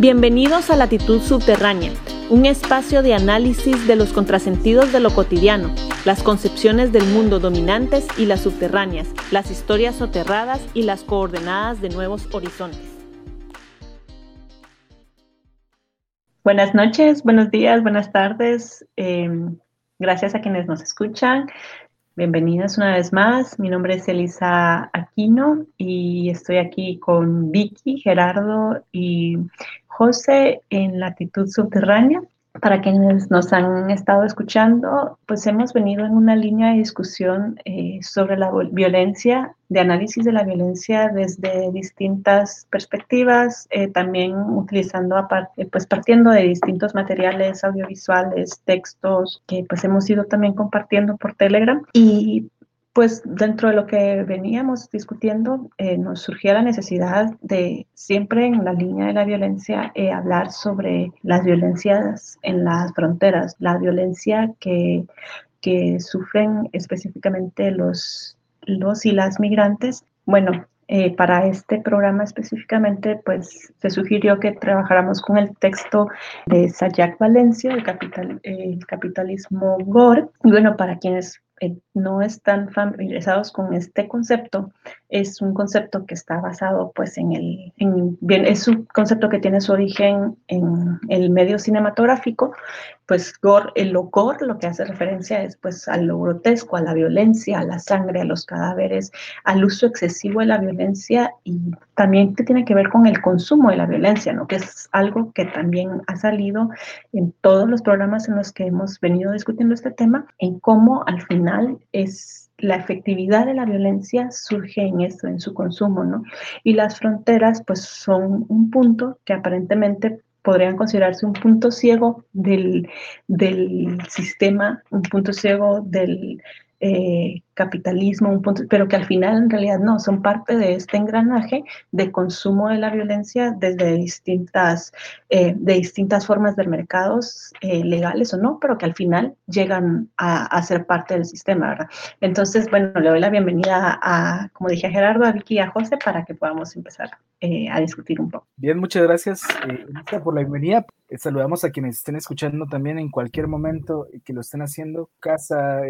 Bienvenidos a Latitud Subterránea, un espacio de análisis de los contrasentidos de lo cotidiano, las concepciones del mundo dominantes y las subterráneas, las historias soterradas y las coordenadas de nuevos horizontes. Buenas noches, buenos días, buenas tardes. Em, gracias a quienes nos escuchan. Bienvenidas una vez más. Mi nombre es Elisa Aquino y estoy aquí con Vicky, Gerardo y José en Latitud Subterránea. Para quienes nos han estado escuchando, pues hemos venido en una línea de discusión eh, sobre la violencia, de análisis de la violencia desde distintas perspectivas, eh, también utilizando, aparte, pues partiendo de distintos materiales audiovisuales, textos, que pues hemos ido también compartiendo por Telegram. Y pues dentro de lo que veníamos discutiendo, eh, nos surgía la necesidad de siempre en la línea de la violencia eh, hablar sobre las violencias en las fronteras, la violencia que, que sufren específicamente los, los y las migrantes. Bueno, eh, para este programa específicamente, pues se sugirió que trabajáramos con el texto de Sayak Valencia, el, capital, el capitalismo Gore. Bueno, para quienes no están familiarizados con este concepto, es un concepto que está basado pues en el, es un concepto que tiene su origen en el medio cinematográfico, pues el gore lo que hace referencia es pues a lo grotesco, a la violencia, a la sangre, a los cadáveres, al uso excesivo de la violencia y también que tiene que ver con el consumo de la violencia, ¿no? Que es algo que también ha salido en todos los programas en los que hemos venido discutiendo este tema, en cómo al final es la efectividad de la violencia surge en esto, en su consumo, ¿no? Y las fronteras, pues, son un punto que aparentemente podrían considerarse un punto ciego del, del sistema, un punto ciego del, eh, capitalismo, un punto, pero que al final en realidad no, son parte de este engranaje de consumo de la violencia desde distintas, eh, de distintas formas de mercados eh, legales o no, pero que al final llegan a, ser parte del sistema, ¿verdad? Entonces, bueno, le doy la bienvenida a, como dije a Gerardo, a Vicky y a José para que podamos empezar a discutir un poco. Bien, muchas gracias por la bienvenida. Saludamos a quienes estén escuchando también en cualquier momento que lo estén haciendo, casa,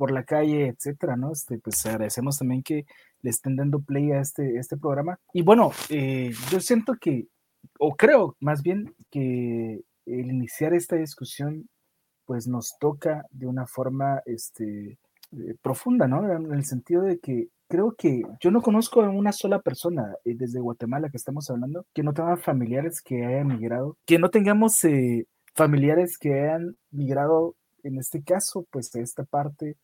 por la calle, etcétera, ¿no? Este, pues agradecemos también que le estén dando play a este, este programa. Y bueno, eh, yo siento que, o creo más bien que el iniciar esta discusión, pues nos toca de una forma este, eh, profunda, ¿no? En el sentido de que creo que yo no conozco a una sola persona eh, desde Guatemala que estamos hablando que no tenga familiares que hayan migrado, que no tengamos familiares que hayan migrado, en este caso, pues de esta parte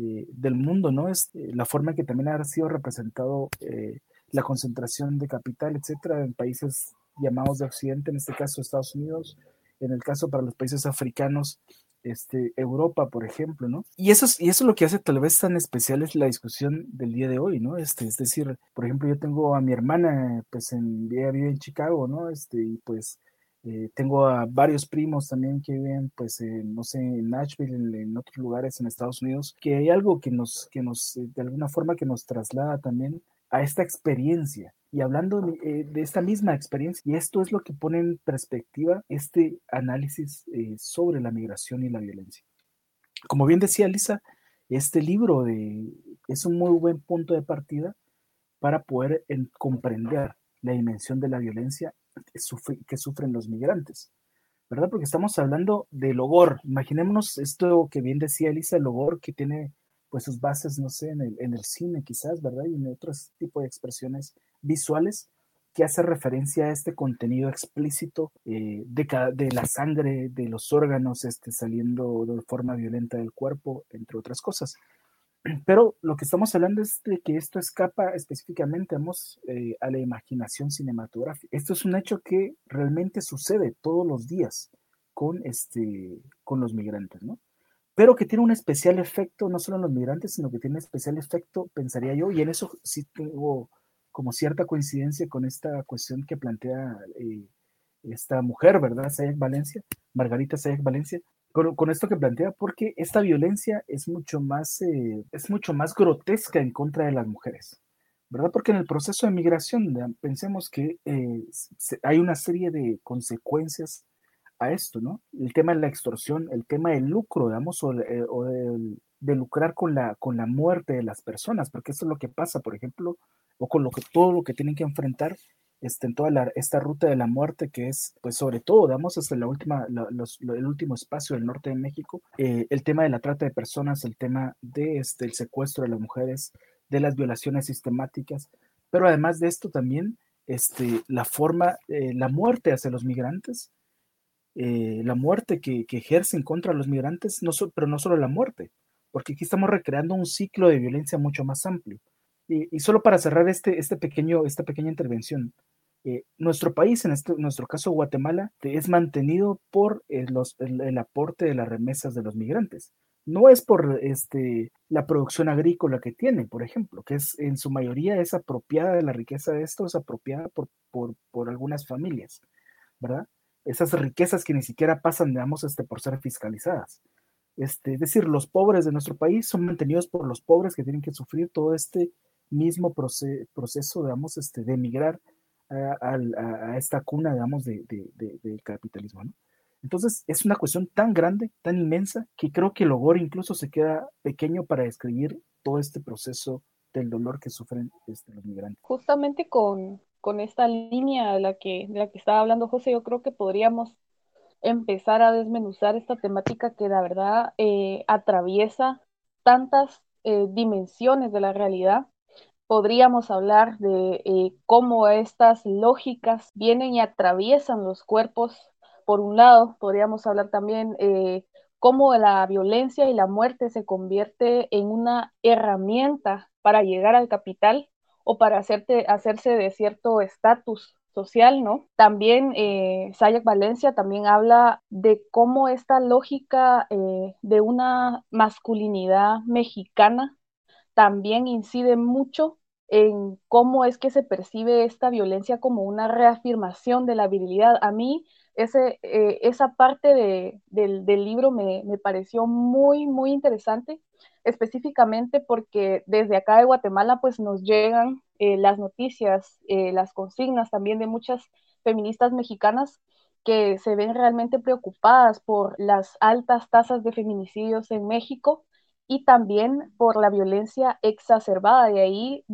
eh, del mundo, ¿no? Es eh, la forma en que también ha sido representado eh, la concentración de capital, etcétera, en países llamados de Occidente, en este caso Estados Unidos, en el caso para los países africanos, este, Europa, por ejemplo, ¿no? Y eso, es, y eso es lo que hace tal vez tan especial es la discusión del día de hoy, ¿no? Este, es decir, por ejemplo, yo tengo a mi hermana, pues en, ella vive en Chicago, ¿no? Este, y pues eh, tengo a varios primos también que viven, pues, no sé, en Nashville, en, otros lugares en Estados Unidos, que hay algo que nos, que nos, eh, de alguna forma, que nos traslada también a esta experiencia. Y hablando de, eh, esta misma experiencia, y esto es lo que pone en perspectiva este análisis sobre la migración y la violencia. Como bien decía Lisa, este libro de, es un muy buen punto de partida para poder comprender la dimensión de la violencia que, sufren los migrantes, ¿verdad? Porque estamos hablando del ogor. Imaginémonos esto que bien decía Elisa, el ogor que tiene pues sus bases, no sé, en el, en el cine quizás, ¿verdad? Y en otros tipos de expresiones visuales que hace referencia a este contenido explícito eh, de, de, la sangre, de los órganos este, saliendo de forma violenta del cuerpo, entre otras cosas. Pero lo que estamos hablando es de que esto escapa específicamente eh, a la imaginación cinematográfica. Esto es un hecho que realmente sucede todos los días con, este, con los migrantes, ¿no? Pero que tiene un especial efecto, no solo en los migrantes, sino que tiene un especial efecto, pensaría yo, y en eso sí tengo como cierta coincidencia con esta cuestión que plantea eh, esta mujer, ¿verdad? Sayak Valencia, Margarita Sayak Valencia, con, esto que plantea, porque esta violencia es mucho más, eh, es mucho más grotesca en contra de las mujeres, ¿verdad? Porque en el proceso de migración, pensemos que eh, hay una serie de consecuencias a esto, ¿no? El tema de la extorsión, el tema del lucro, digamos, o, eh, de, lucrar con la, con la muerte de las personas, porque eso es lo que pasa, por ejemplo, o con lo que, todo lo que tienen que enfrentar este, en toda esta ruta de la muerte que es, pues sobre todo, digamos, hasta la última, el último espacio del norte de México, eh, el tema de la trata de personas, el tema de este, el secuestro de las mujeres, de las violaciones sistemáticas, pero además de esto también, este, la forma, eh, la muerte hacia los migrantes, eh, la muerte que, ejercen contra los migrantes, no pero no solo la muerte, porque aquí estamos recreando un ciclo de violencia mucho más amplio. Y, solo para cerrar este, este pequeño, esta pequeña intervención, eh, nuestro país, en este, nuestro caso Guatemala, es mantenido por eh, los, el, aporte de las remesas de los migrantes. No es por este, la producción agrícola que tiene, por ejemplo, que es en su mayoría es apropiada de la riqueza de esto, es apropiada por, por, por algunas familias, ¿verdad? esas riquezas que ni siquiera pasan, digamos, este, por ser fiscalizadas. Este, es decir, los pobres de nuestro país son mantenidos por los pobres que tienen que sufrir todo este mismo proceso, digamos, este, de emigrar a, esta cuna, digamos, de, del capitalismo. Entonces, es una cuestión tan grande, tan inmensa, que creo que el Logor incluso se queda pequeño para describir todo este proceso del dolor que sufren este, los migrantes. Justamente con, con esta línea de la que, de la que estaba hablando José, yo creo que podríamos empezar a desmenuzar esta temática que la verdad eh, atraviesa tantas eh, dimensiones de la realidad. Podríamos hablar de eh, cómo estas lógicas vienen y atraviesan los cuerpos. Por un lado, podríamos hablar también cómo la violencia y la muerte se convierte en una herramienta para llegar al capital o para hacerte, hacerse de cierto estatus social, ¿no? También eh, Sayak Valencia también habla de cómo esta lógica eh, de una masculinidad mexicana también incide mucho en cómo es que se percibe esta violencia como una reafirmación de la virilidad. A mí ese, eh, esa parte del, del, libro me, me, pareció muy, muy interesante específicamente porque desde acá de Guatemala pues nos llegan eh, las noticias, eh, las consignas también de muchas feministas mexicanas que se ven realmente preocupadas por las altas tasas de feminicidios en México y también por la violencia exacerbada. Y ahí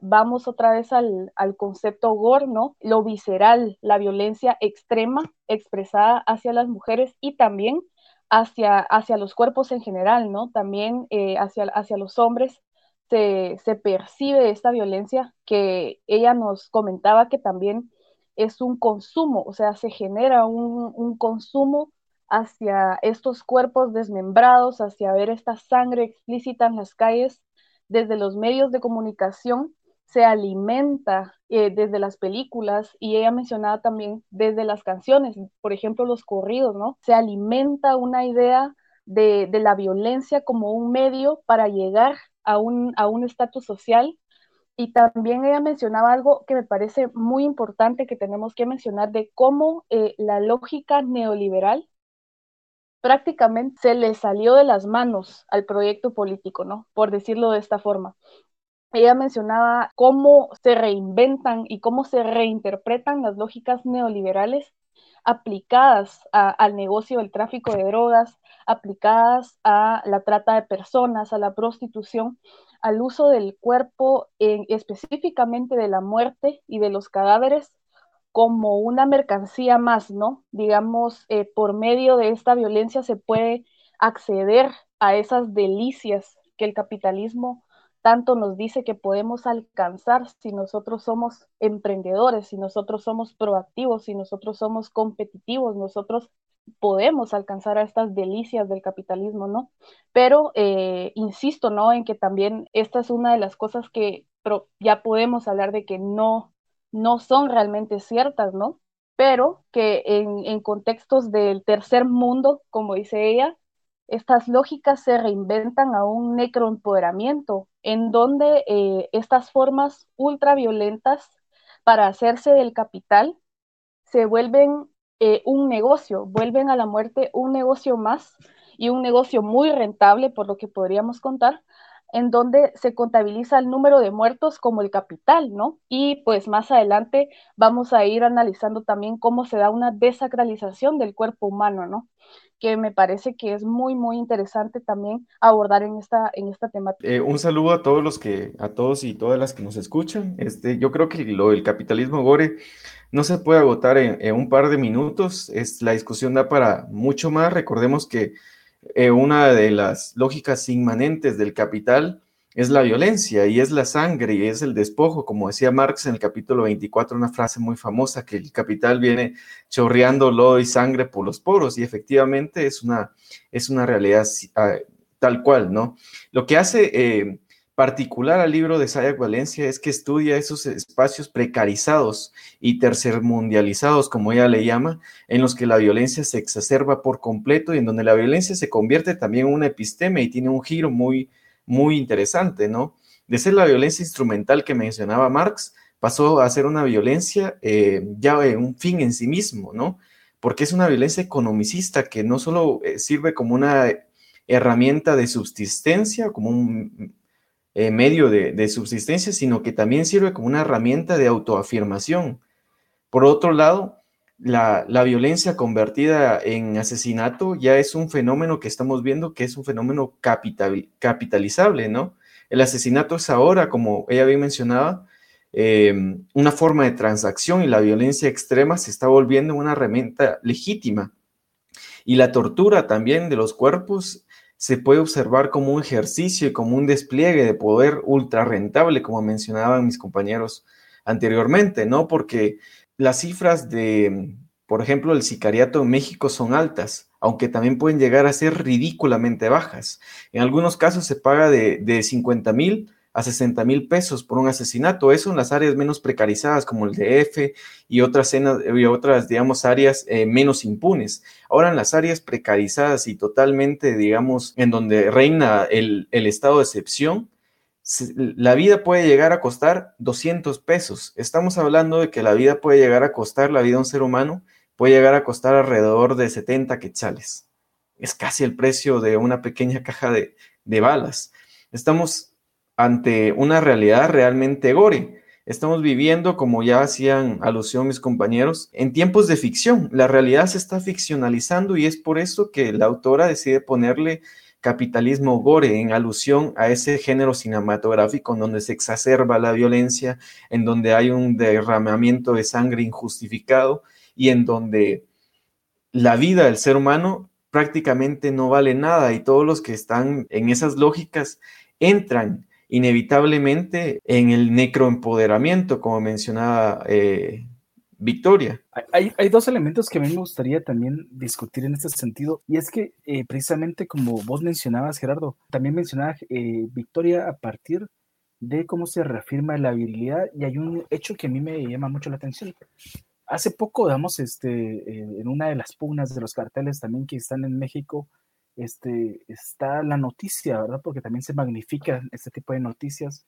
vamos otra vez al, al concepto gore, ¿no? Lo visceral, la violencia extrema expresada hacia las mujeres y también hacia, hacia los cuerpos en general, ¿no? También eh, hacia, hacia los hombres se, se, percibe esta violencia que ella nos comentaba que también es un consumo, o sea, se genera un, un consumo hacia estos cuerpos desmembrados, hacia ver esta sangre explícita en las calles desde los medios de comunicación se alimenta eh, desde las películas y ella mencionaba también desde las canciones, por ejemplo los corridos, ¿no? Se alimenta una idea de, la violencia como un medio para llegar a un a estatus social. Y también ella mencionaba algo que me parece muy importante que tenemos que mencionar de cómo eh, la lógica neoliberal prácticamente se le salió de las manos al proyecto político, ¿no? Por decirlo de esta forma ella mencionaba cómo se reinventan y cómo se reinterpretan las lógicas neoliberales aplicadas al negocio del tráfico de drogas, aplicadas a la trata de personas, a la prostitución, al uso del cuerpo, específicamente de la muerte y de los cadáveres como una mercancía más, ¿no? Digamos, eh, por medio de esta violencia se puede acceder a esas delicias que el capitalismo tanto nos dice que podemos alcanzar si nosotros somos emprendedores, si nosotros somos proactivos, si nosotros somos competitivos, nosotros podemos alcanzar a estas delicias del capitalismo, ¿no? Pero eh, insisto, ¿no? En que también esta es una de las cosas que ya podemos hablar de que no, no son realmente ciertas, ¿no? Pero que en, en contextos del tercer mundo, como dice ella, estas lógicas se reinventan a un necroempoderamiento, en donde eh, estas formas ultraviolentas para hacerse del capital se vuelven eh, un negocio, vuelven a la muerte un negocio más y un negocio muy rentable, por lo que podríamos contar, en donde se contabiliza el número de muertos como el capital, ¿no? Y pues más adelante vamos a ir analizando también cómo se da una desacralización del cuerpo humano, ¿no? que me parece que es muy, muy interesante también abordar en esta, en esta temática. Eh, un saludo a todos los que, a todos y todas las que nos escuchan. Este, yo creo que lo del capitalismo gore no se puede agotar en, un par de minutos. Es, la discusión da para mucho más. Recordemos que eh, una de las lógicas inmanentes del capital es la violencia y es la sangre y es el despojo, como decía Marx en el capítulo 24, una frase muy famosa, que el capital viene chorreando lodo y sangre por los poros y efectivamente es una, es una realidad ah, tal cual, ¿no? Lo que hace eh, particular al libro de Sayak Valencia es que estudia esos espacios precarizados y tercermundializados, como ella le llama, en los que la violencia se exacerba por completo y en donde la violencia se convierte también en una episteme y tiene un giro muy muy interesante, ¿no? De ser la violencia instrumental que mencionaba Marx, pasó a ser una violencia eh, ya un fin en sí mismo, ¿no? Porque es una violencia economicista que no solo eh, sirve como una herramienta de subsistencia, como un eh, medio de, subsistencia, sino que también sirve como una herramienta de autoafirmación. Por otro lado, la, violencia convertida en asesinato ya es un fenómeno que estamos viendo que es un fenómeno capitalizable, ¿no? El asesinato es ahora, como ella bien mencionaba, em, una forma de transacción y la violencia extrema se está volviendo una herramienta legítima. Y la tortura también de los cuerpos se puede observar como un ejercicio y como un despliegue de poder ultra rentable, como mencionaban mis compañeros anteriormente, ¿no? Porque las cifras de, por ejemplo, el sicariato en México son altas, aunque también pueden llegar a ser ridículamente bajas. En algunos casos se paga de, de 50 mil a 60 mil pesos por un asesinato. Eso en las áreas menos precarizadas como el DF y otras, y otras digamos, áreas eh, menos impunes. Ahora en las áreas precarizadas y totalmente, digamos, en donde reina el, el estado de excepción, la vida puede llegar a costar 200 pesos. Estamos hablando de que la vida puede llegar a costar, la vida de un ser humano puede llegar a costar alrededor de 70 quetzales. Es casi el precio de una pequeña caja de, de balas. Estamos ante una realidad realmente gore. Estamos viviendo, como ya hacían alusión mis compañeros, en tiempos de ficción. La realidad se está ficcionalizando y es por eso que la autora decide ponerle capitalismo gore en alusión a ese género cinematográfico en donde se exacerba la violencia, en donde hay un derramamiento de sangre injustificado y en donde la vida del ser humano prácticamente no vale nada y todos los que están en esas lógicas entran inevitablemente en el necroempoderamiento, como mencionaba eh, Victoria. Hay, hay, dos elementos que a mí me gustaría también discutir en este sentido, y es que eh, precisamente como vos mencionabas, Gerardo, también mencionaba eh, Victoria a partir de cómo se reafirma la virilidad, y hay un hecho que a mí me llama mucho la atención. Hace poco, digamos, este, en una de las pugnas de los carteles también que están en México, este, está la noticia, ¿verdad? Porque también se magnifican este tipo de noticias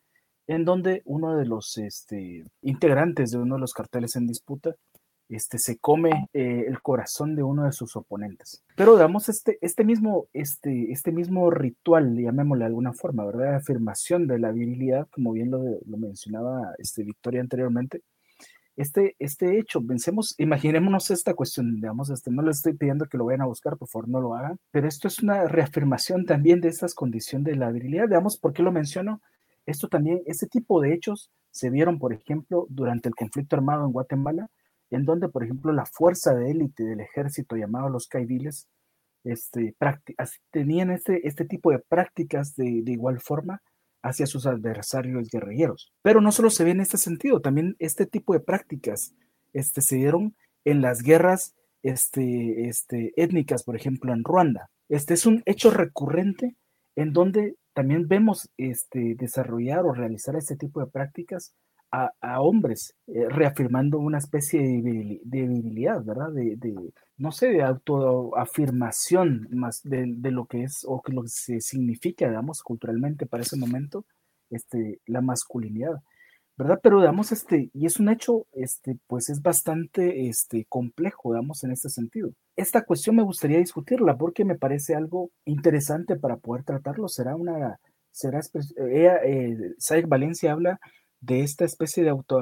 en donde uno de los este, integrantes de uno de los carteles en disputa este, se come eh, el corazón de uno de sus oponentes. Pero damos este, este, mismo, este, este mismo ritual, llamémosle de alguna forma, ¿verdad? Afirmación de la virilidad, como bien lo, lo mencionaba este, Victoria anteriormente, este, este hecho, pensemos, imaginémonos esta cuestión, digamos, este, no les estoy pidiendo que lo vayan a buscar, por favor no lo hagan, pero esto es una reafirmación también de estas condiciones de la virilidad, veamos por qué lo menciono, esto también, este tipo de hechos se vieron, por ejemplo, durante el conflicto armado en Guatemala, en donde, por ejemplo, la fuerza de élite del ejército llamado los caidiles, este, tenían este, este tipo de prácticas de, de igual forma hacia sus adversarios guerrilleros. Pero no solo se ve en este sentido, también este tipo de prácticas este, se dieron en las guerras este, este, étnicas, por ejemplo, en Ruanda. Este es un hecho recurrente en donde también vemos este, desarrollar o realizar este tipo de prácticas a, hombres, eh, reafirmando una especie de, virilidad, ¿verdad? De, no sé, de autoafirmación más de, lo que es o que lo que se significa, digamos, culturalmente para ese momento, este, la masculinidad. ¿verdad? Pero digamos, este, y es un hecho, este, pues es bastante, este, complejo, digamos, en este sentido. Esta cuestión me gustaría discutirla porque me parece algo interesante para poder tratarlo. Será una, será, ella, eh, Valencia habla de esta especie de auto,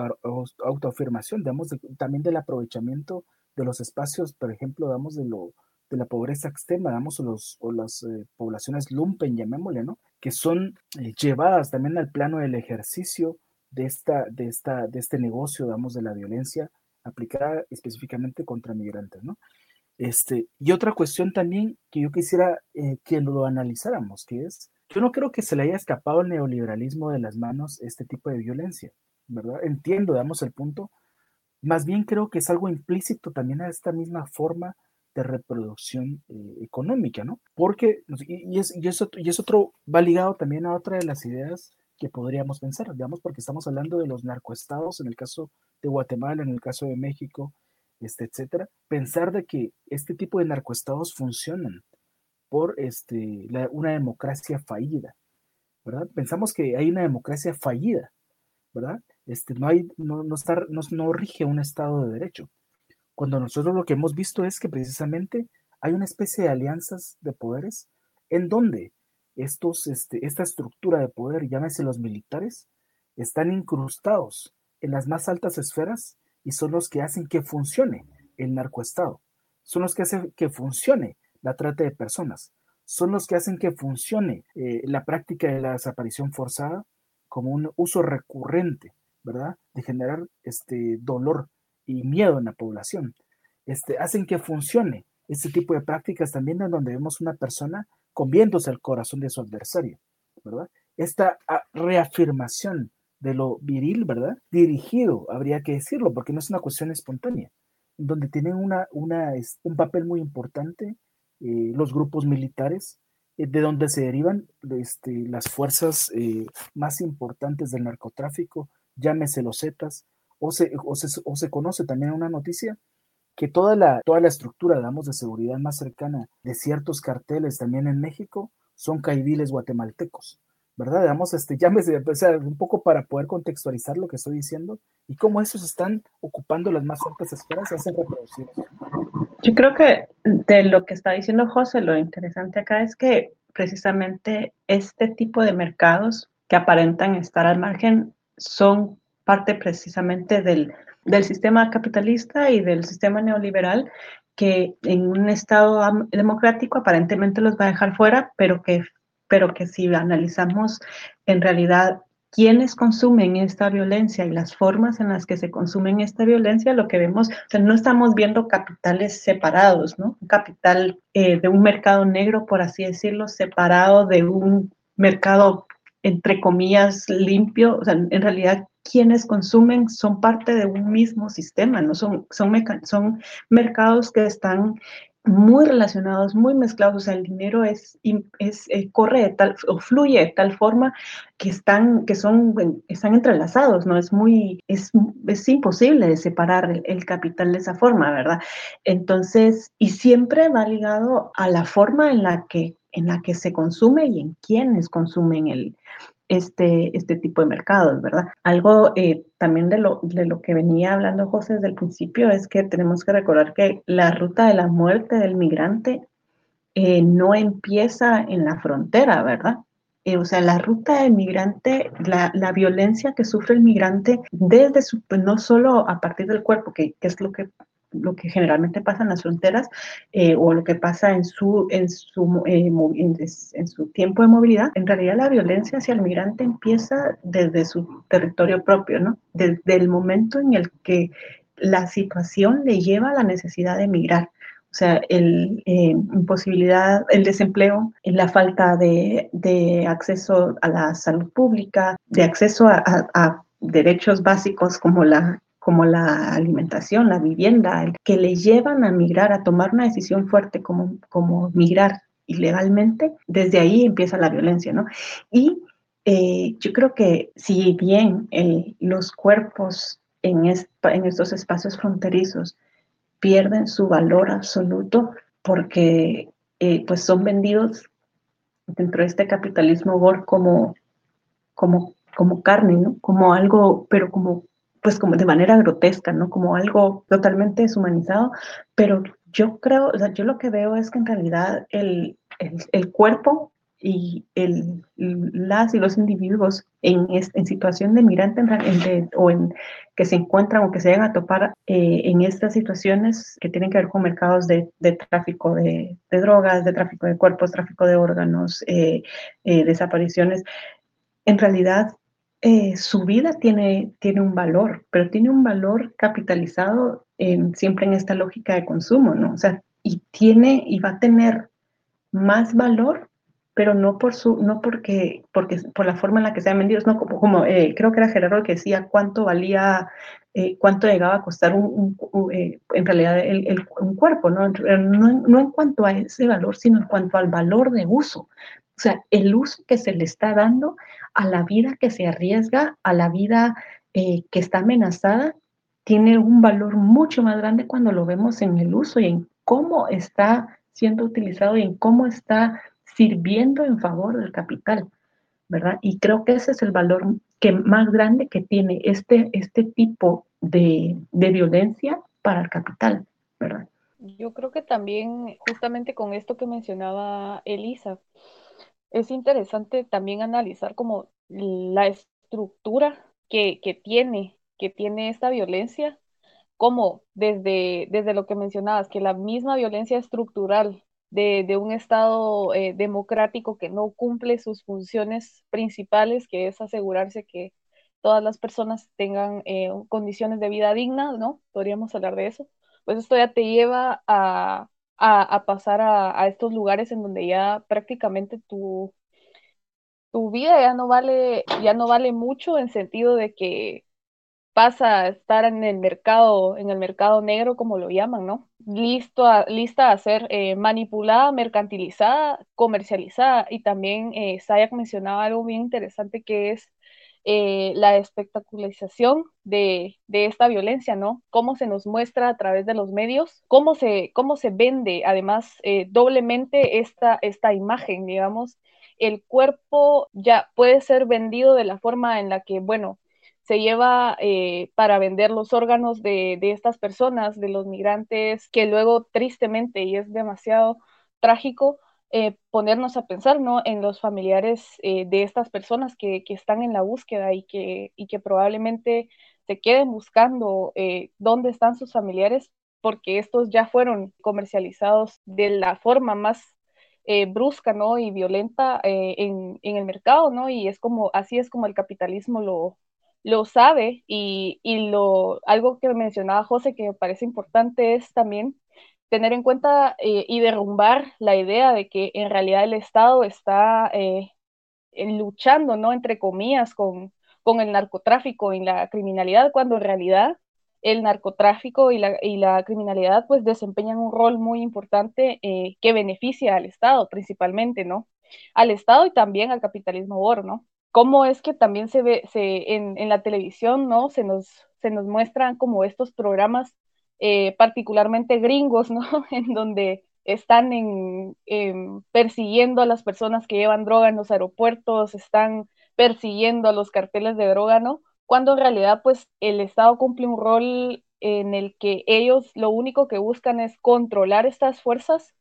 autoafirmación, digamos, también del aprovechamiento de los espacios, por ejemplo, damos de lo de la pobreza extrema, damos, los, o las eh, poblaciones lumpen, llamémosle, ¿no? Que son eh, llevadas también al plano del ejercicio de, esta, de, esta, de este negocio, digamos, de la violencia aplicada específicamente contra migrantes, ¿no? Este, y otra cuestión también que yo quisiera eh, que lo analizáramos, que es, yo no creo que se le haya escapado el neoliberalismo de las manos este tipo de violencia, ¿verdad? Entiendo, damos el punto, más bien creo que es algo implícito también a esta misma forma de reproducción eh, económica, ¿no? Porque, y, es, y, eso, y otro, va ligado también a otra de las ideas que podríamos pensar, digamos, porque estamos hablando de los narcoestados, en el caso de Guatemala, en el caso de México, este, etcétera, pensar de que este tipo de narcoestados funcionan por este, una democracia fallida, ¿verdad? Pensamos que hay una democracia fallida, ¿verdad? Este, no, hay, no, no, no rige un Estado de Derecho. Cuando nosotros lo que hemos visto es que precisamente hay una especie de alianzas de poderes en donde estos, este, esta estructura de poder, llámese los militares, están incrustados en las más altas esferas y son los que hacen que funcione el narcoestado, son los que hacen que funcione la trata de personas, son los que hacen que funcione eh, la práctica de la desaparición forzada como un uso recurrente, ¿verdad? De generar este dolor y miedo en la población. Este, hacen que funcione este tipo de prácticas también en donde vemos una persona conviéndose al corazón de su adversario, ¿verdad? Esta ah, reafirmación de lo viril, ¿verdad? Dirigido, habría que decirlo, porque no es una cuestión espontánea, donde tienen una, una, un papel muy importante eh, los grupos militares, eh, de donde se derivan este, las fuerzas eh, más importantes del narcotráfico, llámese los Zetas, o se, o, se, o se conoce también una noticia que toda la, toda la estructura, digamos, de seguridad más cercana de ciertos carteles también en México son caidiles guatemaltecos. ¿Verdad? Digamos, este, llámese, o sea, un poco para poder contextualizar lo que estoy diciendo y cómo esos están ocupando las más altas esferas y hacen reproducir. Yo creo que de lo que está diciendo José, lo interesante acá es que precisamente este tipo de mercados que aparentan estar al margen son parte precisamente del, del sistema capitalista y del sistema neoliberal que en un Estado democrático aparentemente los va a dejar fuera, pero que pero que si analizamos en realidad quiénes consumen esta violencia y las formas en las que se consumen esta violencia, lo que vemos, o sea, no estamos viendo capitales separados, ¿no? Capital eh, de un mercado negro, por así decirlo, separado de un mercado, entre comillas, limpio. O sea, en realidad, quienes consumen son parte de un mismo sistema, ¿no? Son, son mercados que están muy relacionados, muy mezclados, o sea, el dinero es, es eh, corre de tal, o fluye de tal forma que están, que son, están entrelazados, ¿no? Es muy, es, es imposible de separar el, capital de esa forma, ¿verdad? Entonces, y siempre va ligado a la forma en la que, en la que se consume y en quiénes consumen el, este, este tipo de mercados, ¿verdad? Algo eh, también de lo, de lo que venía hablando José desde el principio es que tenemos que recordar que la ruta de la muerte del migrante eh, no empieza en la frontera, ¿verdad? Eh, o sea, la ruta del migrante, la, la, violencia que sufre el migrante desde su, pues, no solo a partir del cuerpo, que, que es lo que lo que generalmente pasa en las fronteras eh, o lo que pasa en su, en, su, eh, en, su tiempo de movilidad, en realidad la violencia hacia el migrante empieza desde su territorio propio, ¿no? Desde el momento en el que la situación le lleva a la necesidad de emigrar. O sea, el eh, imposibilidad, el desempleo, la falta de, de, acceso a la salud pública, de acceso a, a derechos básicos como la como la alimentación, la vivienda, que le llevan a migrar, a tomar una decisión fuerte como, como migrar ilegalmente, desde ahí empieza la violencia, ¿no? Y eh, yo creo que si bien eh, los cuerpos en, en estos espacios fronterizos pierden su valor absoluto porque eh, pues son vendidos dentro de este capitalismo gore como, como, como carne, ¿no? Como algo, pero como pues como de manera grotesca, ¿no? Como algo totalmente deshumanizado, pero yo creo, o sea, yo lo que veo es que en realidad el, el, cuerpo y el, las y los individuos en, en situación de migrante o en que se encuentran o que se vayan a topar eh, en estas situaciones que tienen que ver con mercados de, de tráfico de, de, drogas, de tráfico de cuerpos, tráfico de órganos, eh, eh, desapariciones, en realidad su vida tiene, tiene un valor, pero tiene un valor capitalizado siempre en esta lógica de consumo, ¿no? O sea, y tiene y va a tener más valor pero no por su, no porque, porque por la forma en la que sean vendidos, no como, como eh, creo que era Gerardo que decía cuánto valía, eh, cuánto llegaba a costar un, eh, en realidad el, un cuerpo. ¿no? No en cuanto a ese valor, sino en cuanto al valor de uso. O sea, el uso que se le está dando a la vida que se arriesga, a la vida que está amenazada, tiene un valor mucho más grande cuando lo vemos en el uso y en cómo está siendo utilizado y en cómo está sirviendo en favor del capital, ¿verdad? Y creo que ese es el valor que más grande que tiene este, este tipo de, de violencia para el capital, ¿verdad? Yo creo que también, justamente con esto que mencionaba Elisa, es interesante también analizar como la estructura que, que tiene, que tiene esta violencia, como desde, desde lo que mencionabas, que la misma violencia estructural de, un Estado eh, democrático que no cumple sus funciones principales, que es asegurarse que todas las personas tengan eh, condiciones de vida dignas, ¿no? Podríamos hablar de eso. Pues esto ya te lleva a, pasar a, estos lugares en donde ya prácticamente tu, tu vida ya no vale, ya no vale mucho en sentido de que pasa a estar en el mercado, en el mercado negro, como lo llaman, ¿no? Listo a, lista a ser eh, manipulada, mercantilizada, comercializada. Y también eh, Sayak mencionaba algo bien interesante que es eh, la espectacularización de, de, esta violencia, ¿no? Cómo se nos muestra a través de los medios, cómo se, cómo se vende además eh, doblemente esta, esta imagen, digamos. El cuerpo ya puede ser vendido de la forma en la que, bueno, se lleva eh, para vender los órganos de, estas personas, de los migrantes, que luego tristemente, y es demasiado trágico, eh, ponernos a pensar ¿no? en los familiares eh, de estas personas que, están en la búsqueda y que, y que probablemente se queden buscando dónde están sus familiares, porque estos ya fueron comercializados de la forma más brusca ¿no? y violenta en, en, el mercado, ¿no? Y es como, así es como el capitalismo lo, lo sabe y, lo, algo que mencionaba José que me parece importante es también tener en cuenta eh, y derrumbar la idea de que en realidad el Estado está eh, luchando, ¿no? Entre comillas, con, con el narcotráfico y la criminalidad, cuando en realidad el narcotráfico y la, y la criminalidad pues desempeñan un rol muy importante eh, que beneficia al Estado principalmente, ¿no? Al Estado y también al capitalismo oro, ¿no? cómo es que también se ve se, en, en, la televisión, ¿no? Se nos, se nos muestran como estos programas eh, particularmente gringos, ¿no? en donde están en, persiguiendo a las personas que llevan droga en los aeropuertos, están persiguiendo a los carteles de droga, ¿no? Cuando en realidad, pues, el Estado cumple un rol en el que ellos lo único que buscan es controlar estas fuerzas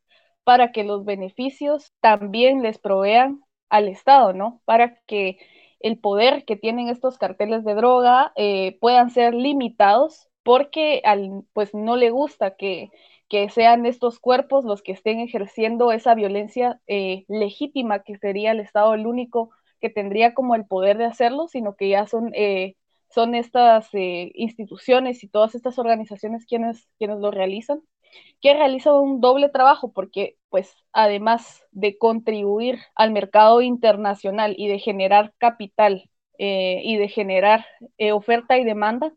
para que los beneficios también les provean al Estado, ¿no? Para que el poder que tienen estos carteles de droga eh, puedan ser limitados porque al, pues no le gusta que, que, sean estos cuerpos los que estén ejerciendo esa violencia eh, legítima que sería el Estado el único que tendría como el poder de hacerlo, sino que ya son, eh, son estas instituciones y todas estas organizaciones quienes, quienes lo realizan que realiza un doble trabajo porque, pues, además de contribuir al mercado internacional y de generar capital eh, y de generar eh, oferta y demanda,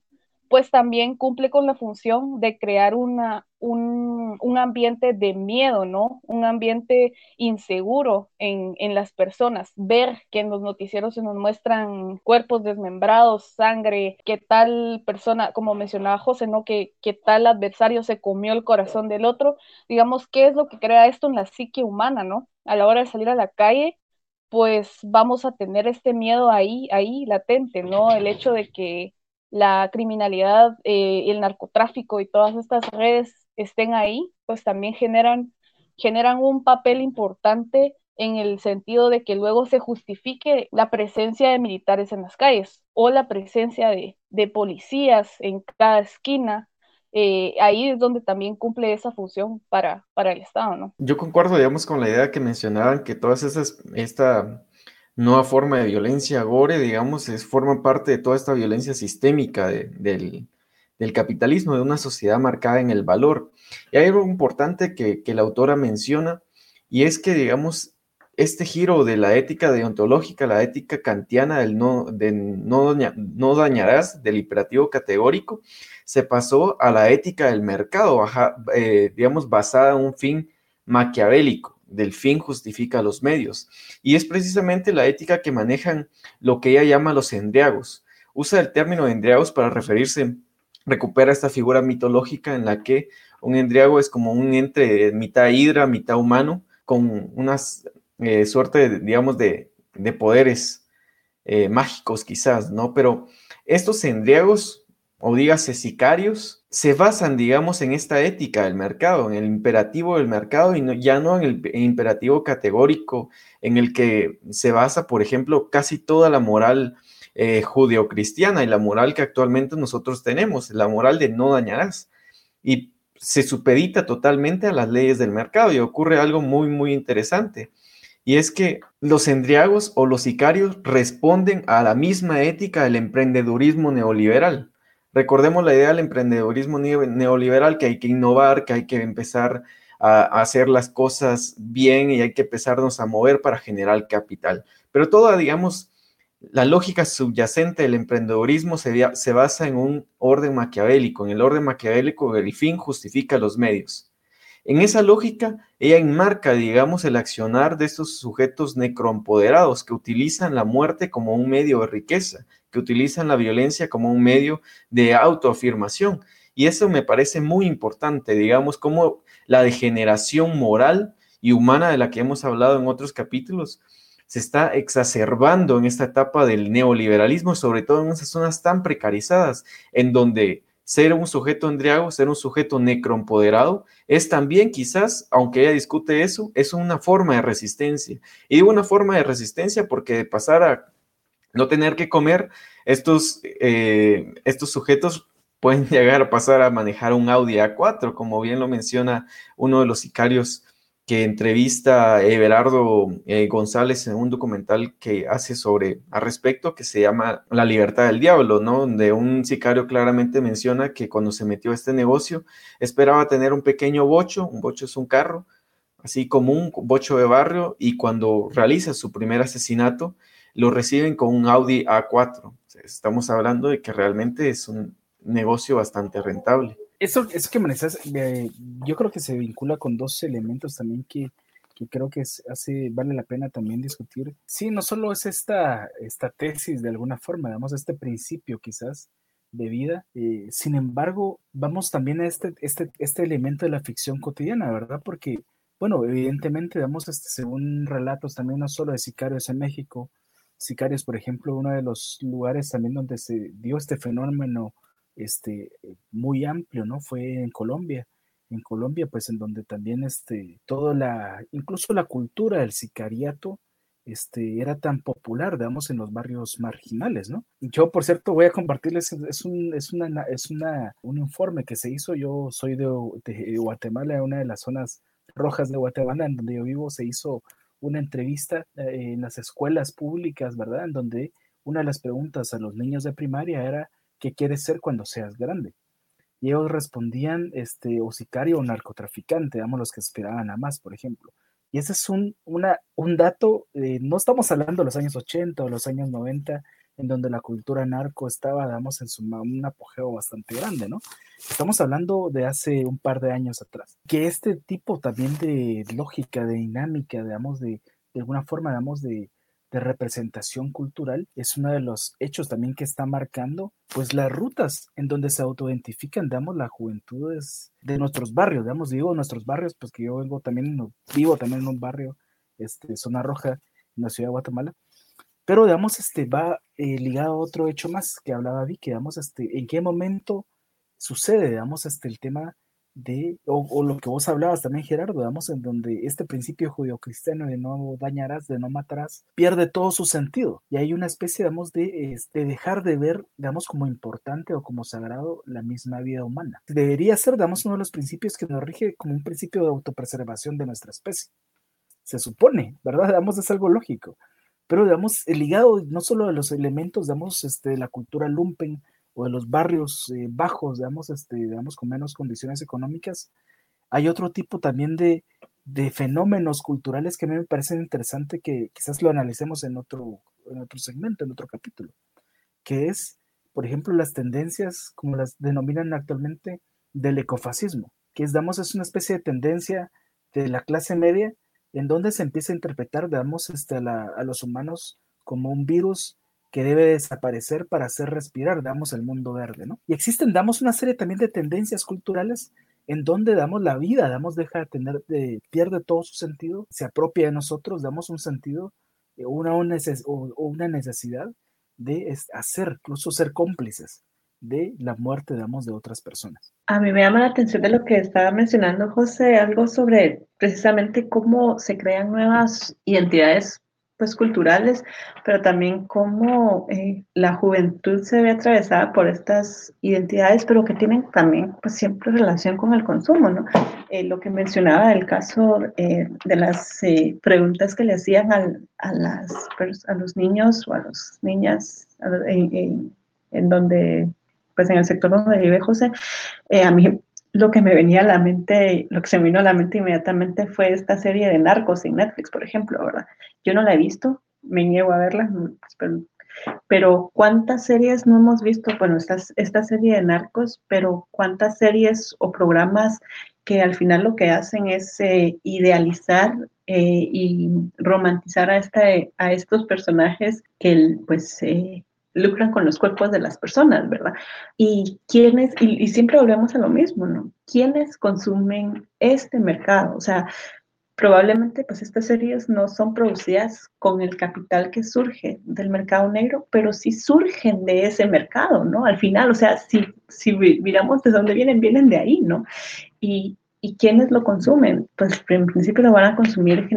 pues también cumple con la función de crear una, un, un, ambiente de miedo, ¿no? Un ambiente inseguro en, en, las personas. Ver que en los noticieros se nos muestran cuerpos desmembrados, sangre, que tal persona, como mencionaba José, ¿no? Que, tal adversario se comió el corazón del otro. Digamos, ¿qué es lo que crea esto en la psique humana, ¿no? A la hora de salir a la calle, pues vamos a tener este miedo ahí, ahí latente, ¿no? El hecho de que la criminalidad, eh, el narcotráfico y todas estas redes estén ahí, pues también generan, generan un papel importante en el sentido de que luego se justifique la presencia de militares en las calles o la presencia de, policías en cada esquina. Eh, ahí es donde también cumple esa función para, para el Estado, ¿no? Yo concuerdo, digamos, con la idea que mencionaban que todas esas, esta nueva forma de violencia, gore, digamos, es, forma parte de toda esta violencia sistémica del, del capitalismo, de una sociedad marcada en el valor. Y hay algo importante que, que la autora menciona, y es que, digamos, este giro de la ética deontológica, la ética kantiana del no, de no, no dañarás, del imperativo categórico, se pasó a la ética del mercado, eh, digamos, basada en un fin maquiavélico, del fin justifica los medios. Y es precisamente la ética que manejan lo que ella llama los endriagos. Usa el término endriagos para referirse, recupera esta figura mitológica en la que un endriago es como un entre mitad hidra, mitad humano, con unas eh, suerte, digamos, de, poderes eh, mágicos quizás, ¿no? Pero estos endriagos, o dígase sicarios, se basan, digamos, en esta ética del mercado, en el imperativo del mercado y ya no en el imperativo categórico en el que se basa, por ejemplo, casi toda la moral eh, judeocristiana y la moral que actualmente nosotros tenemos, la moral de no dañarás. Y se supedita totalmente a las leyes del mercado y ocurre algo muy, muy interesante y es que los endriagos o los sicarios responden a la misma ética del emprendedurismo neoliberal. Recordemos la idea del emprendedurismo neoliberal, que hay que innovar, que hay que empezar a, hacer las cosas bien y hay que empezarnos a mover para generar capital. Pero toda, digamos, la lógica subyacente del emprendedurismo se, se basa en un orden maquiavélico. En el orden maquiavélico, el fin justifica los medios. En esa lógica, ella enmarca, digamos, el accionar de estos sujetos necroempoderados que utilizan la muerte como un medio de riqueza, que utilizan la violencia como un medio de autoafirmación. Y eso me parece muy importante, digamos, como la degeneración moral y humana de la que hemos hablado en otros capítulos se está exacerbando en esta etapa del neoliberalismo, sobre todo en esas zonas tan precarizadas, en donde ser un sujeto endriago, ser un sujeto necroempoderado, es también quizás, aunque ella discute eso, es una forma de resistencia. Y digo una forma de resistencia porque de pasar a no tener que comer, estos, eh, estos sujetos pueden llegar a pasar a manejar un Audi A4, como bien lo menciona uno de los sicarios que entrevista Everardo eh, González en un documental que hace sobre al respecto que se llama La libertad del diablo, ¿no? Donde un sicario claramente menciona que cuando se metió a este negocio esperaba tener un pequeño bocho, un bocho es un carro, así como un bocho de barrio, y cuando realiza su primer asesinato, lo reciben con un Audi A4. Estamos hablando de que realmente es un negocio bastante rentable. Eso, eso que manejas, eh, yo creo que se vincula con dos elementos también que, que creo que hace, vale la pena también discutir. Sí, no solo es esta, esta tesis de alguna forma, digamos, este principio quizás de vida, eh, sin embargo, vamos también a este, este, este elemento de la ficción cotidiana, ¿verdad? Porque, bueno, evidentemente, damos este, según relatos también no solo de sicarios en México, sicarios, por ejemplo, uno de los lugares también donde se dio este fenómeno este, muy amplio, ¿no? Fue en Colombia. En Colombia, pues en donde también este, toda la, incluso la cultura del sicariato, este, era tan popular, digamos, en los barrios marginales, ¿no? Yo, por cierto, voy a compartirles, es un, es una, es una, un informe que se hizo, yo soy de, de Guatemala, una de las zonas rojas de Guatemala, en donde yo vivo, se hizo una entrevista eh, en las escuelas públicas, ¿verdad? En donde una de las preguntas a los niños de primaria era, ¿qué quieres ser cuando seas grande? Y ellos respondían, este, o sicario o narcotraficante, digamos, los que esperaban a más, por ejemplo. Y ese es un, una, un dato, eh, no estamos hablando de los años 80 o los años 90, en donde la cultura narco estaba, digamos, en su, un apogeo bastante grande, ¿no? Estamos hablando de hace un par de años atrás. Que este tipo también de lógica, de dinámica, digamos, de, de alguna forma, digamos, de, de representación cultural es uno de los hechos también que está marcando pues las rutas en donde se autoidentifican, digamos, las juventudes de nuestros barrios, digamos, digo nuestros barrios, pues que yo vengo también, vivo también en un barrio, este, zona roja, en la ciudad de Guatemala, pero digamos, este va eh, ligado a otro hecho más que hablaba Vicky, digamos, este, en qué momento sucede, digamos, este, el tema de, o, lo que vos hablabas también, Gerardo, digamos, en donde este principio judio-cristiano de no dañarás, de no matarás, pierde todo su sentido. Y hay una especie, digamos, de, este, dejar de ver, digamos, como importante o como sagrado la misma vida humana. Debería ser, digamos, uno de los principios que nos rige como un principio de autopreservación de nuestra especie. Se supone, ¿verdad? Digamos, es algo lógico. Pero, digamos, el ligado no solo de los elementos, digamos, este, de la cultura lumpen, o de los barrios eh, bajos, digamos, este, digamos, con menos condiciones económicas, hay otro tipo también de, de, fenómenos culturales que a mí me parecen interesante que quizás lo analicemos en otro, en otro segmento, en otro capítulo, que es, por ejemplo, las tendencias, como las denominan actualmente, del ecofascismo, que es, digamos, es una especie de tendencia de la clase media en donde se empieza a interpretar, digamos, este, a, los humanos como un virus que debe desaparecer para hacer respirar, damos el mundo verde, ¿no? Y existen, damos una serie también de tendencias culturales en donde damos la vida, damos deja de tener, de, pierde todo su sentido, se apropia de nosotros, damos un sentido eh, una, una, o una necesidad de hacer, incluso ser cómplices de la muerte, damos de otras personas. A mí me llama la atención de lo que estaba mencionando José, algo sobre precisamente cómo se crean nuevas identidades pues culturales, pero también cómo eh, la juventud se ve atravesada por estas identidades, pero que tienen también pues siempre relación con el consumo, ¿no? Eh, lo que mencionaba del caso eh, de las preguntas que le hacían al, a, las, a los niños o a las niñas en, en, donde, pues en el sector donde vive José, a mí lo que me venía a la mente, lo que se me vino a la mente inmediatamente fue esta serie de Narcos en Netflix, por ejemplo, ¿verdad? Yo no la he visto, me niego a verla, pero, pero ¿cuántas series no hemos visto? Bueno, esta, esta serie de Narcos, pero ¿cuántas series o programas que al final lo que hacen es eh, idealizar eh, y romantizar a, esta, a estos personajes que pues eh, lucran con los cuerpos de las personas, ¿verdad? Y quiénes, y, siempre volvemos a lo mismo, ¿no? ¿Quiénes consumen este mercado? O sea, probablemente pues estas series no son producidas con el capital que surge del mercado negro, pero sí surgen de ese mercado, ¿no? Al final, o sea, si, si miramos de dónde vienen, vienen de ahí, ¿no? Y, ¿Y quiénes lo consumen? Pues en principio lo van a consumir,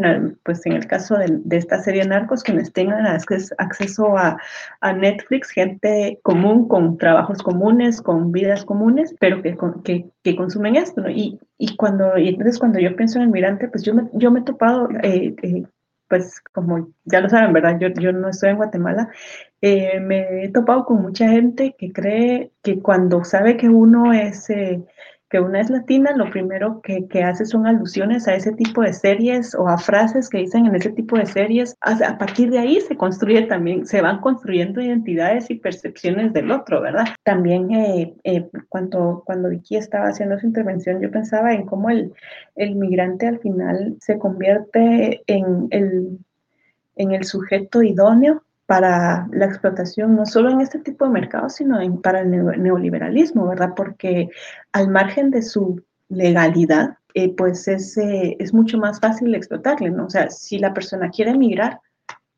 pues en el caso de, esta serie Narcos, quienes tengan acceso a, a, Netflix, gente común, con trabajos comunes, con vidas comunes, pero que, que, que consumen esto, ¿no? Y, y, cuando, y entonces cuando yo pienso en el migrante, pues yo me, yo me he topado, eh, eh, pues como ya lo saben, ¿verdad? Yo, yo no estoy en Guatemala, eh, me he topado con mucha gente que cree que cuando sabe que uno es que una es latina, lo primero que, que, hace son alusiones a ese tipo de series o a frases que dicen en ese tipo de series. A, partir de ahí se construye también, se van construyendo identidades y percepciones del otro, ¿verdad? También eh, eh, cuando, cuando Vicky estaba haciendo su intervención, yo pensaba en cómo el, el migrante al final se convierte en el, en el sujeto idóneo para la explotación, no solo en este tipo de mercados, sino para el neoliberalismo, ¿verdad? Porque al margen de su legalidad, eh, pues es, eh, es mucho más fácil explotarle, ¿no? O sea, si la persona quiere emigrar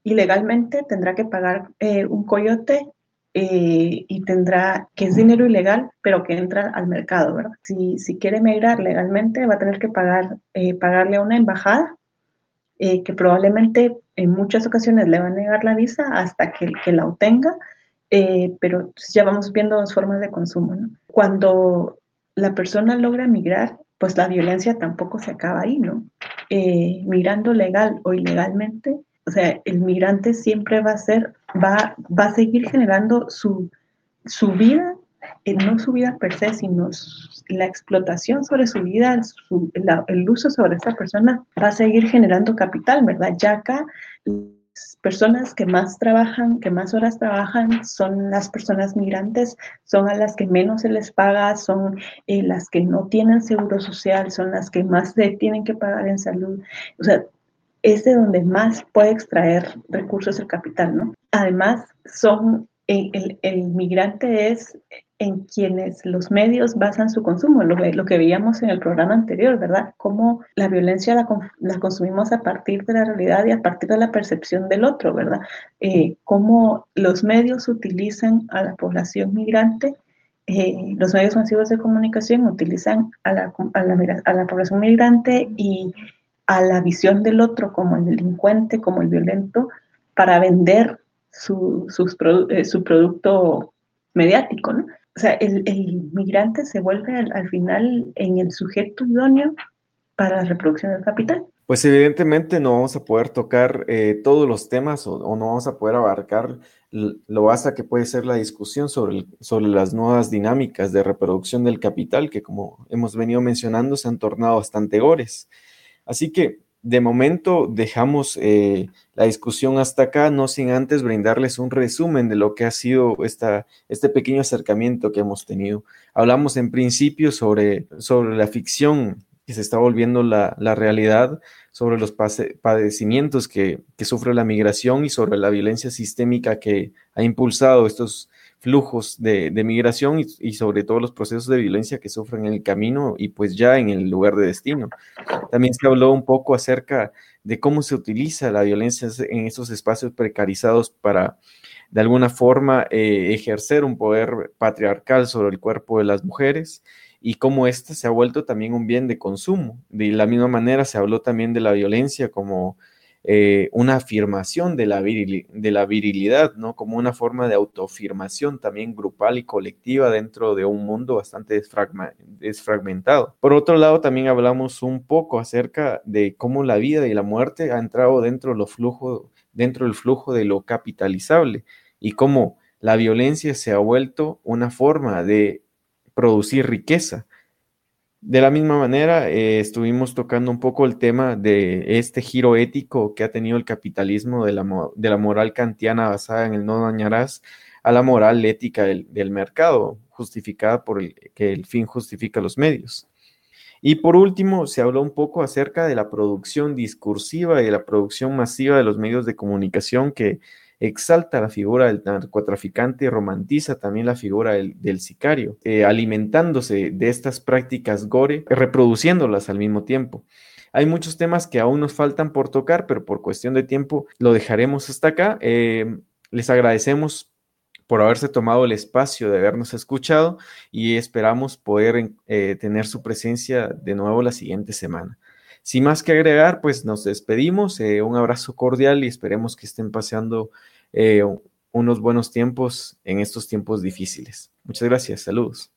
ilegalmente, tendrá que pagar eh, un coyote y tendrá, que es dinero ilegal, pero que entra al mercado, ¿verdad? Si, si quiere emigrar legalmente, va a tener que pagar, pagarle a una embajada que probablemente en muchas ocasiones le va a negar la visa hasta que, que la obtenga, eh, pero ya vamos viendo dos formas de consumo. Cuando la persona logra migrar, pues la violencia tampoco se acaba ahí, ¿no? Eh, migrando legal o ilegalmente, o sea, el migrante siempre va a ser, va, va a seguir generando su, su vida, eh, no su vida per se, sino la explotación sobre su vida, el uso sobre esa persona va a seguir generando capital, ¿verdad? Ya acá las personas que más trabajan, que más horas trabajan, son las personas migrantes, son a las que menos se les paga, son eh, las que no tienen seguro social, son las que más se tienen que pagar en salud. O sea, es de donde más puede extraer recursos el capital, ¿no? Además, son, eh, el, el migrante es en quienes los medios basan su consumo, lo, que veíamos en el programa anterior, ¿verdad? Cómo la violencia la, consumimos a partir de la realidad y a partir de la percepción del otro, ¿verdad? Eh, cómo los medios utilizan a la población migrante eh, los medios masivos de comunicación utilizan a la, a, la, población migrante y a la visión del otro como el delincuente, como el violento, para vender su, eh, su producto mediático, ¿no? O sea, el, el migrante se vuelve al, al, final en el sujeto idóneo para la reproducción del capital. Pues evidentemente no vamos a poder tocar eh, todos los temas o, no vamos a poder abarcar lo basta que puede ser la discusión sobre, sobre las nuevas dinámicas de reproducción del capital que como hemos venido mencionando se han tornado bastante gores. Así que de momento dejamos eh, la discusión hasta acá, no sin antes brindarles un resumen de lo que ha sido esta, este pequeño acercamiento que hemos tenido. Hablamos en principio sobre, sobre la ficción que se está volviendo la, la realidad, sobre los padecimientos que, que, sufre la migración y sobre la violencia sistémica que ha impulsado estos flujos de, migración y, sobre todo los procesos de violencia que sufren en el camino y pues ya en el lugar de destino. También se habló un poco acerca de cómo se utiliza la violencia en esos espacios precarizados para de alguna forma eh, ejercer un poder patriarcal sobre el cuerpo de las mujeres y cómo éste se ha vuelto también un bien de consumo. De la misma manera se habló también de la violencia como eh, una afirmación de la, de la virilidad, ¿no? Como una forma de autoafirmación también grupal y colectiva dentro de un mundo bastante desfragmentado. Por otro lado, también hablamos un poco acerca de cómo la vida y la muerte ha entrado dentro, lo flujo, dentro del flujo de lo capitalizable y cómo la violencia se ha vuelto una forma de producir riqueza. De la misma manera, eh, estuvimos tocando un poco el tema de este giro ético que ha tenido el capitalismo de la, de la moral kantiana basada en el no dañarás a la moral ética del, del mercado, justificada por el, que el fin justifica los medios. Y por último, se habló un poco acerca de la producción discursiva y de la producción masiva de los medios de comunicación que exalta la figura del narcotraficante y romantiza también la figura del, sicario, eh, alimentándose de estas prácticas gore, reproduciéndolas al mismo tiempo. Hay muchos temas que aún nos faltan por tocar, pero por cuestión de tiempo lo dejaremos hasta acá. Eh, les agradecemos por haberse tomado el espacio de habernos escuchado y esperamos poder eh, tener su presencia de nuevo la siguiente semana. Sin más que agregar, pues nos despedimos. Un abrazo cordial y esperemos que estén paseando eh, unos buenos tiempos en estos tiempos difíciles. Muchas gracias. Saludos.